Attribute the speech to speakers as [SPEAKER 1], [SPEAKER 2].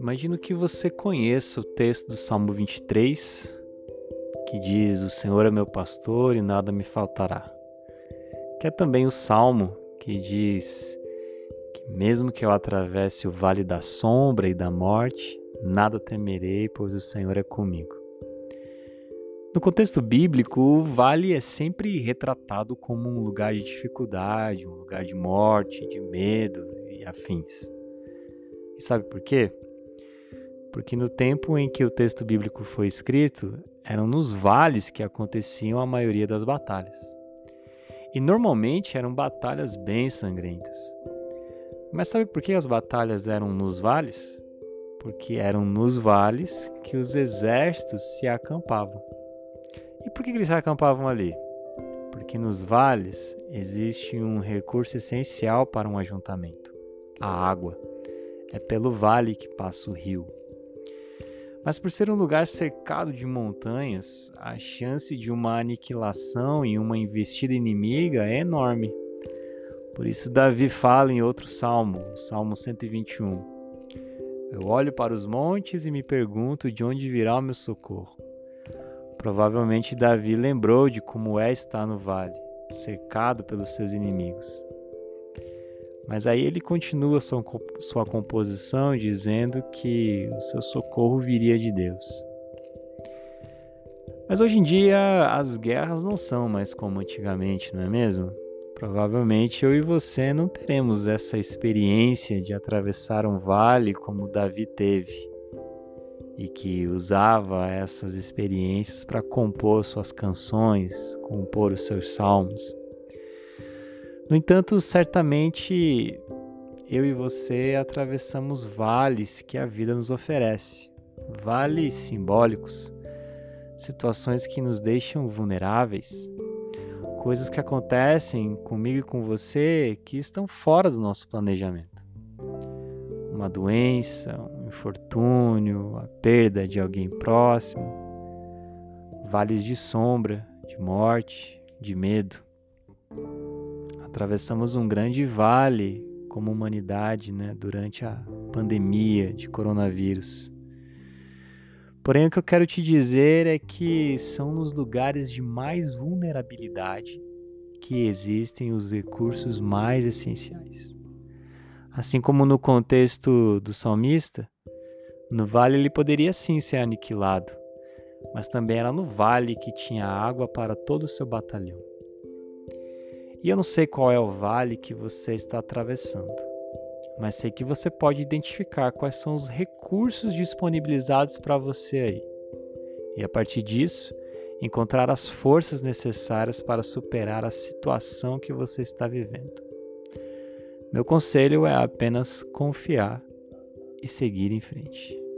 [SPEAKER 1] Imagino que você conheça o texto do Salmo 23, que diz: O Senhor é meu pastor e nada me faltará. Que é também o salmo que diz que, mesmo que eu atravesse o vale da sombra e da morte, nada temerei, pois o Senhor é comigo. No contexto bíblico, o vale é sempre retratado como um lugar de dificuldade, um lugar de morte, de medo e afins. E sabe por quê? porque no tempo em que o texto bíblico foi escrito, eram nos vales que aconteciam a maioria das batalhas. E normalmente eram batalhas bem sangrentas. Mas sabe por que as batalhas eram nos vales? Porque eram nos vales que os exércitos se acampavam. E por que eles acampavam ali? Porque nos vales existe um recurso essencial para um ajuntamento: a água. É pelo vale que passa o rio. Mas por ser um lugar cercado de montanhas, a chance de uma aniquilação e uma investida inimiga é enorme. Por isso, Davi fala em outro salmo, Salmo 121. Eu olho para os montes e me pergunto de onde virá o meu socorro. Provavelmente Davi lembrou de como é estar no vale, cercado pelos seus inimigos. Mas aí ele continua sua, composição dizendo que o seu socorro viria de Deus. Mas hoje em dia as guerras não são mais como antigamente, não é mesmo? Provavelmente eu e você não teremos essa experiência de atravessar um vale como Davi teve e que usava essas experiências para compor suas canções, compor os seus salmos. No entanto, certamente eu e você atravessamos vales que a vida nos oferece, vales simbólicos, situações que nos deixam vulneráveis, coisas que acontecem comigo e com você que estão fora do nosso planejamento. Uma doença, infortúnio, a perda de alguém próximo, vales de sombra, de morte, de medo. Atravessamos um grande vale como humanidade né, durante a pandemia de coronavírus. Porém, o que eu quero te dizer é que são nos lugares de mais vulnerabilidade que existem os recursos mais essenciais. Assim como no contexto do salmista, no vale ele poderia sim ser aniquilado, mas também era no vale que tinha água para todo o seu batalhão. E eu não sei qual é o vale que você está atravessando, mas sei que você pode identificar quais são os recursos disponibilizados para você aí. E a partir disso, encontrar as forças necessárias para superar a situação que você está vivendo. Meu conselho é apenas confiar e seguir em frente.